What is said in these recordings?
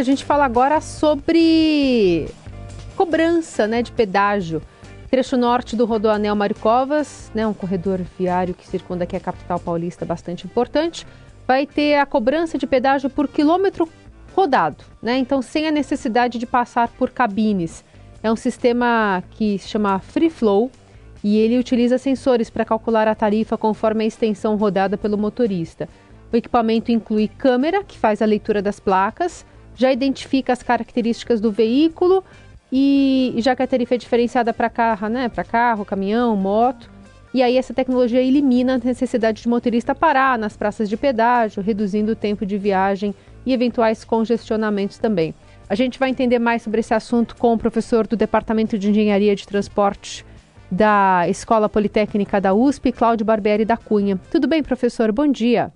A gente fala agora sobre cobrança né, de pedágio. Trecho norte do Rodoanel Maricovas, né, um corredor viário que circunda aqui a capital paulista bastante importante, vai ter a cobrança de pedágio por quilômetro rodado, né? Então, sem a necessidade de passar por cabines. É um sistema que se chama Free Flow e ele utiliza sensores para calcular a tarifa conforme a extensão rodada pelo motorista. O equipamento inclui câmera, que faz a leitura das placas, já identifica as características do veículo e já que a tarifa é diferenciada para carro, né, para carro, caminhão, moto, e aí essa tecnologia elimina a necessidade de motorista parar nas praças de pedágio, reduzindo o tempo de viagem e eventuais congestionamentos também. A gente vai entender mais sobre esse assunto com o professor do Departamento de Engenharia de Transporte da Escola Politécnica da USP, Cláudio Barbieri da Cunha. Tudo bem, professor? Bom dia.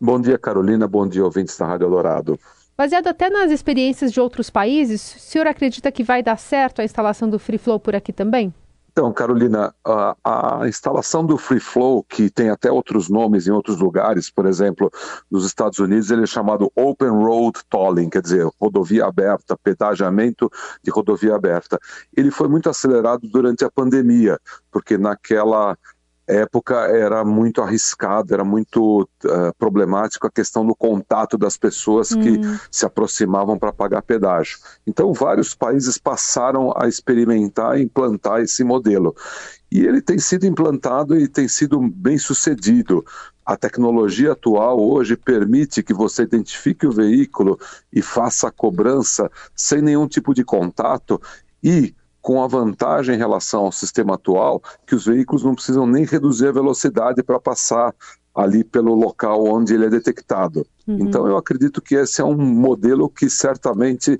Bom dia, Carolina. Bom dia, ouvintes da Rádio Dourado. Baseado até nas experiências de outros países, o senhor acredita que vai dar certo a instalação do Free Flow por aqui também? Então, Carolina, a, a, instalação do Free Flow, que tem até outros nomes em outros lugares, por exemplo, nos Estados Unidos, ele é chamado Open Road Tolling, quer dizer, rodovia aberta, pedagiamento de rodovia aberta. Ele foi muito acelerado durante a pandemia, porque naquela época era muito arriscado, era muito uh, problemático a questão do contato das pessoas que uhum. se aproximavam para pagar pedágio. Então, vários países passaram a experimentar e implantar esse modelo. E ele tem sido implantado e tem sido bem sucedido. A tecnologia atual hoje permite que você identifique o veículo e faça a cobrança sem nenhum tipo de contato e com a vantagem em relação ao sistema atual que os veículos não precisam nem reduzir a velocidade para passar ali pelo local onde ele é detectado. Uhum. Então eu acredito que esse é um modelo que certamente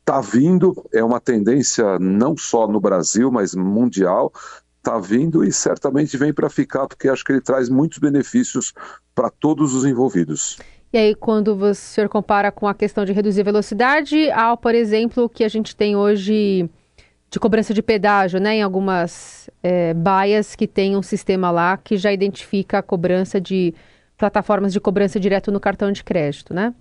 está vindo, é uma tendência não só no Brasil, mas mundial, está vindo e certamente vem para ficar, porque acho que ele traz muitos benefícios para todos os envolvidos. E aí, quando o senhor compara com a questão de reduzir a velocidade, ao, por exemplo, que a gente tem hoje de cobrança de pedágio, né, em algumas é, baias que tem um sistema lá que já identifica a cobrança de plataformas de cobrança direto no cartão de crédito, né?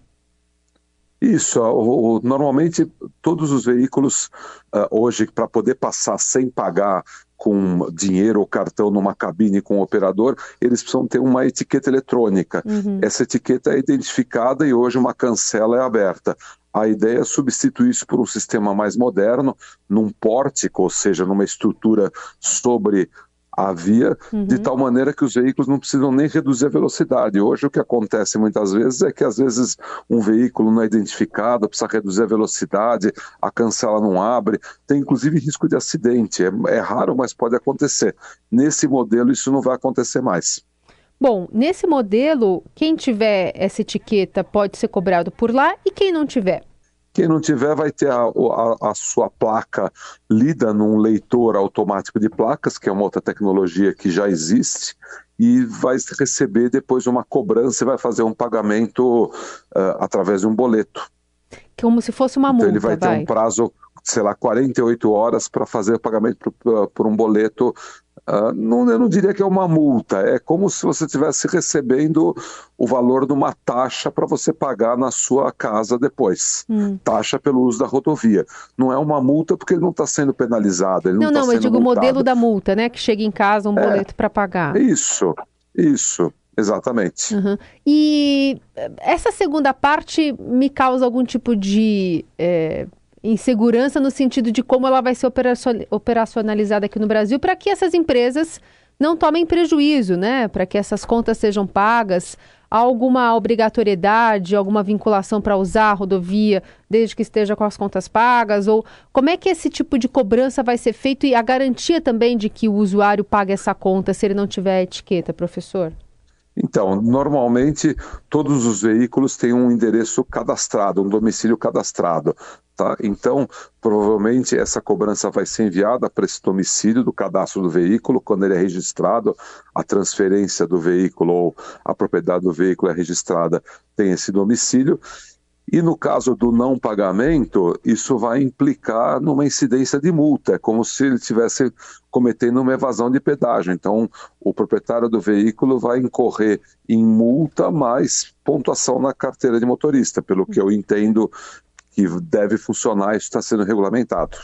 Isso, o, o, normalmente todos os veículos uh, hoje para poder passar sem pagar com dinheiro ou cartão numa cabine com o operador, eles precisam ter uma etiqueta eletrônica. Uhum. Essa etiqueta é identificada e hoje uma cancela é aberta. A ideia é substituir isso por um sistema mais moderno, num pórtico, ou seja, numa estrutura sobre a via, uhum. de tal maneira que os veículos não precisam nem reduzir a velocidade. Hoje o que acontece muitas vezes é que às vezes um veículo não é identificado, precisa reduzir a velocidade, a cancela não abre, tem inclusive risco de acidente. É, é raro, mas pode acontecer. Nesse modelo isso não vai acontecer mais. Bom, nesse modelo, quem tiver essa etiqueta pode ser cobrado por lá e quem não tiver? Quem não tiver vai ter a, a, a, sua placa lida num leitor automático de placas, que é uma outra tecnologia que já existe, e vai receber depois uma cobrança e vai fazer um pagamento uh, através de um boleto. Como se fosse uma multa. Então ele vai, vai. ter um prazo, sei lá, 48 horas para fazer o pagamento por, por um boleto Uh, não, eu não diria que é uma multa, é como se você estivesse recebendo o valor de uma taxa para você pagar na sua casa depois. Hum. Taxa pelo uso da rodovia. Não é uma multa porque ele não está sendo penalizado. Não, não, tá não eu digo o modelo da multa, né? Que chega em casa um é, boleto para pagar. Isso, isso. Exatamente. Uhum. E essa segunda parte me causa algum tipo de é, insegurança no sentido de como ela vai ser operacionalizada aqui no Brasil para que essas empresas não tomem prejuízo, né? Para que essas contas sejam pagas. Há alguma obrigatoriedade, alguma vinculação para usar a rodovia desde que esteja com as contas pagas? Ou como é que esse tipo de cobrança vai ser feito e a garantia também de que o usuário pague essa conta se ele não tiver etiqueta, professor? Então, normalmente todos os veículos têm um endereço cadastrado, um domicílio cadastrado. Tá? Então, provavelmente essa cobrança vai ser enviada para esse domicílio do cadastro do veículo, quando ele é registrado, a transferência do veículo ou a propriedade do veículo é registrada, tem esse domicílio, e no caso do não pagamento, isso vai implicar numa incidência de multa, é como se ele estivesse cometendo uma evasão de pedágio. Então, o proprietário do veículo vai incorrer em multa mais pontuação na carteira de motorista, pelo que eu entendo que deve funcionar, isso está sendo regulamentado.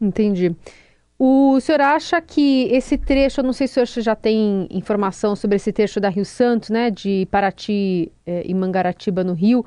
Entendi. O senhor acha que esse trecho, eu não sei se o senhor já tem informação sobre esse trecho da Rio Santos, né, de Paraty eh, e Mangaratiba no Rio,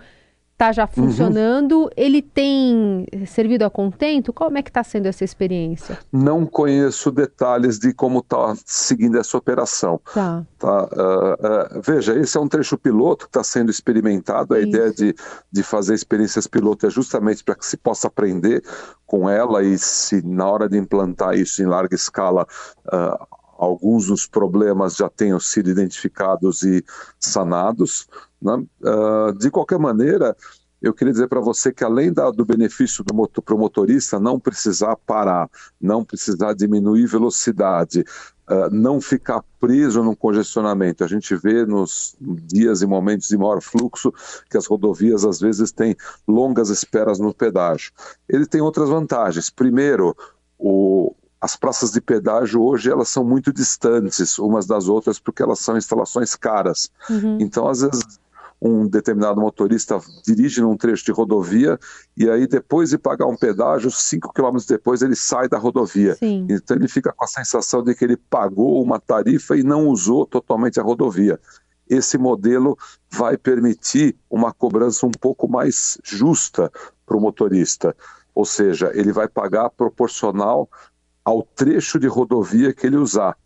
está já uhum. funcionando. Uhum. Ele tem servido a contento? Como é que está sendo essa experiência? Não conheço detalhes de como está seguindo essa operação. Tá. tá uh, uh, veja, esse é um trecho piloto que está sendo experimentado. A Isso. ideia de, de fazer experiências piloto é justamente para que se possa aprender com ela e se na hora de implantar isso em larga escala uh, alguns dos problemas já tenham sido identificados e sanados. Né? Uh, de qualquer maneira, eu queria dizer para você que além da, do benefício do motor, motorista não precisar parar, não precisar diminuir velocidade, uh, não ficar preso num congestionamento. A gente vê nos dias e momentos de maior fluxo que as rodovias às vezes têm longas esperas no pedágio. Ele tem outras vantagens. Primeiro, o, as praças de pedágio hoje elas são muito distantes umas das outras porque elas são instalações caras. Uhum. Então, às vezes, um determinado motorista dirige num trecho de rodovia e aí depois de pagar um pedágio, cinco quilômetros depois ele sai da rodovia. Sim. Então ele fica com a sensação de que ele pagou uma tarifa e não usou totalmente a rodovia. Esse modelo vai permitir uma cobrança um pouco mais justa para o motorista. Ou seja, ele vai pagar proporcional ao trecho de rodovia que ele usar.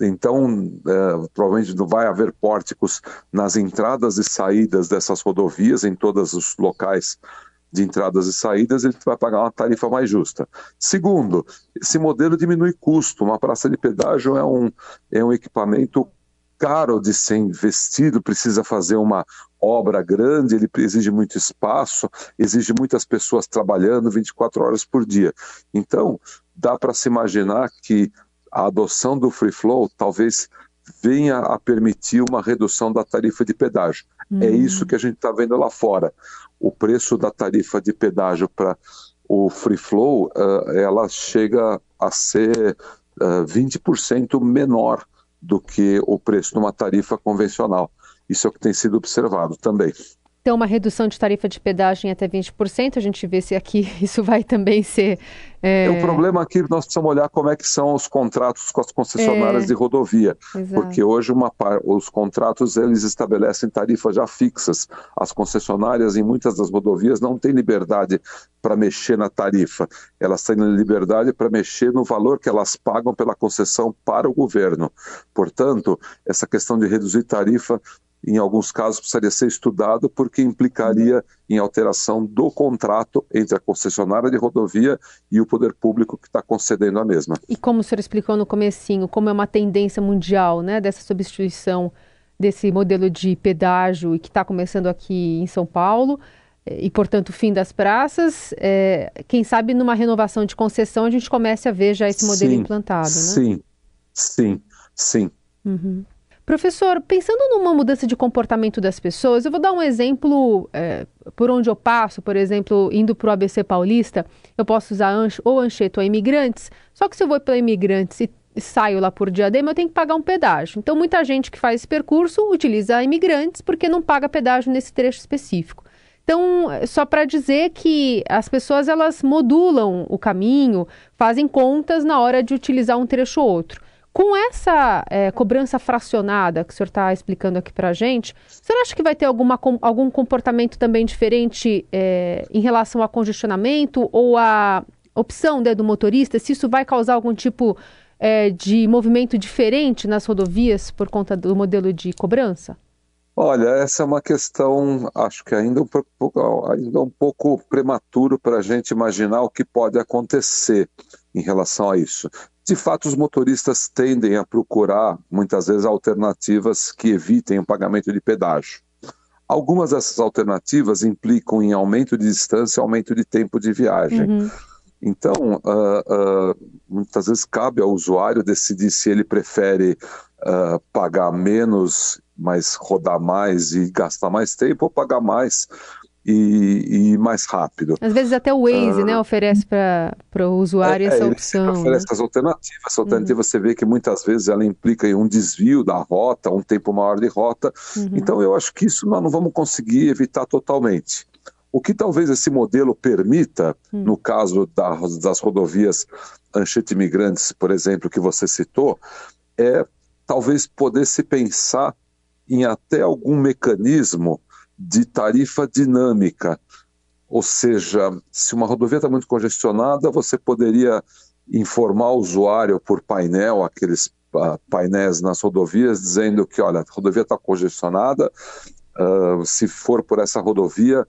Então, é, provavelmente não vai haver pórticos nas entradas e saídas dessas rodovias, em todos os locais de entradas e saídas, ele vai pagar uma tarifa mais justa. Segundo, esse modelo diminui custo. Uma praça de pedágio é um, é um equipamento caro de ser investido, precisa fazer uma obra grande, ele exige muito espaço, exige muitas pessoas trabalhando 24 horas por dia. Então, dá para se imaginar que a adoção do free flow talvez venha a permitir uma redução da tarifa de pedágio. Uhum. É isso que a gente está vendo lá fora. O preço da tarifa de pedágio para o free flow, uh, ela chega a ser uh, 20% menor do que o preço de uma tarifa convencional. Isso é o que tem sido observado também ter uma redução de tarifa de pedágio em até 20%. A gente vê se aqui isso vai também ser. É... O problema aqui nós precisamos olhar como é que são os contratos com as concessionárias é... de rodovia, Exato. porque hoje uma, os contratos eles estabelecem tarifas já fixas. As concessionárias em muitas das rodovias não têm liberdade para mexer na tarifa. Elas têm liberdade para mexer no valor que elas pagam pela concessão para o governo. Portanto, essa questão de reduzir tarifa em alguns casos precisaria ser estudado porque implicaria em alteração do contrato entre a concessionária de rodovia e o poder público que está concedendo a mesma. E como o senhor explicou no comecinho, como é uma tendência mundial né, dessa substituição desse modelo de pedágio e que está começando aqui em São Paulo, eh, e, portanto, o fim das praças, é, quem sabe numa renovação de concessão a gente comece a ver já esse modelo sim, implantado, né? Sim, sim, sim. Uhum. Professor, pensando numa mudança de comportamento das pessoas, eu vou dar um exemplo é, por onde eu passo, por exemplo, indo para o ABC Paulista, eu posso usar ancho, ou Anchieta ou Imigrantes, só que se eu vou pela Imigrantes e saio lá por Diadema, eu tenho que pagar um pedágio. Então, muita gente que faz esse percurso utiliza Imigrantes porque não paga pedágio nesse trecho específico. Então, só para dizer que as pessoas elas modulam o caminho, fazem contas na hora de utilizar um trecho ou outro. Com essa é, cobrança fracionada que o senhor está explicando aqui para a gente, o senhor acha que vai ter alguma, algum comportamento também diferente é, em relação a congestionamento ou a opção né, do motorista? Se isso vai causar algum tipo é, de movimento diferente nas rodovias por conta do modelo de cobrança? Olha, essa é uma questão, acho que ainda um ainda um pouco prematuro para a gente imaginar o que pode acontecer em relação a isso de fato, os motoristas tendem a procurar, muitas vezes, alternativas que evitem o pagamento de pedágio. Algumas dessas alternativas implicam em aumento de distância, aumento de tempo de viagem. Uhum. Então, uh, uh, muitas vezes cabe ao usuário decidir se ele prefere uh, pagar menos, mas rodar mais e gastar mais tempo, ou pagar mais e, e, mais rápido. Às vezes até o Waze, né, oferece para o usuário é, essa é, opção. Oferece né? as alternativas. Essa alternativa uhum. você vê que muitas vezes ela implica em um desvio da rota, um tempo maior de rota. Uhum. Então eu acho que isso nós não vamos conseguir evitar totalmente. O que talvez esse modelo permita, hum. no caso das, das rodovias Anchieta Imigrantes, por exemplo, que você citou, é talvez poder se pensar em até algum mecanismo de tarifa dinâmica. Ou seja, se uma rodovia está muito congestionada, você poderia informar o usuário por painel, aqueles uh, painéis nas rodovias, dizendo que, olha, a rodovia está congestionada, uh, se for por essa rodovia,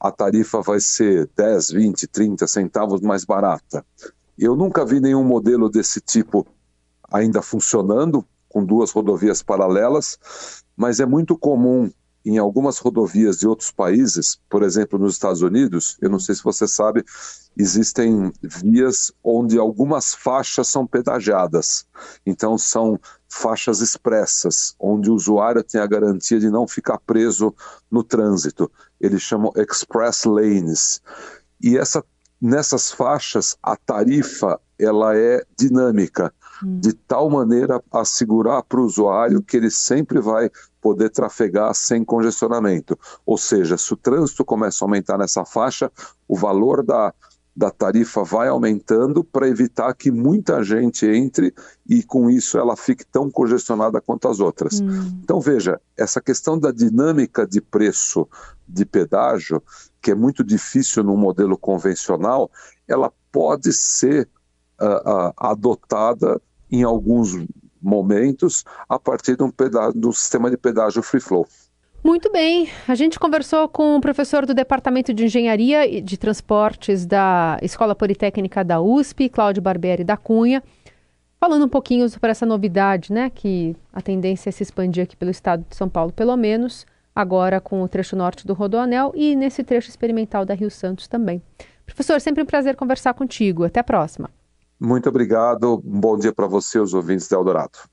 a tarifa vai ser 10, 20, 30 centavos mais barata. Eu nunca vi nenhum modelo desse tipo ainda funcionando, com duas rodovias paralelas, mas é muito comum em algumas rodovias de outros países, por exemplo, nos Estados Unidos, eu não sei se você sabe, existem vias onde algumas faixas são pedagiadas. Então, são faixas expressas, onde o usuário tem a garantia de não ficar preso no trânsito. Eles chamam express lanes. E essa, nessas faixas, a tarifa ela é dinâmica, hum. de tal maneira assegurar para o usuário que ele sempre vai poder trafegar sem congestionamento. Ou seja, se o trânsito começa a aumentar nessa faixa, o valor da, da tarifa vai aumentando para evitar que muita gente entre e com isso ela fique tão congestionada quanto as outras. Hum. Então veja, essa questão da dinâmica de preço de pedágio, que é muito difícil no modelo convencional, ela pode ser uh, uh, adotada em alguns momentos a partir de um, de um sistema de pedágio free flow. Muito bem, a gente conversou com o professor do Departamento de Engenharia e de Transportes da Escola Politécnica da USP, Cláudio Barbieri da Cunha, falando um pouquinho sobre essa novidade, né, que a tendência é se expandir aqui pelo estado de São Paulo, pelo menos, agora com o trecho norte do Rodoanel e nesse trecho experimental da Rio Santos também. Professor, sempre um prazer conversar contigo. Até a próxima. Muito obrigado. Um bom dia para você, os ouvintes da Eldorado.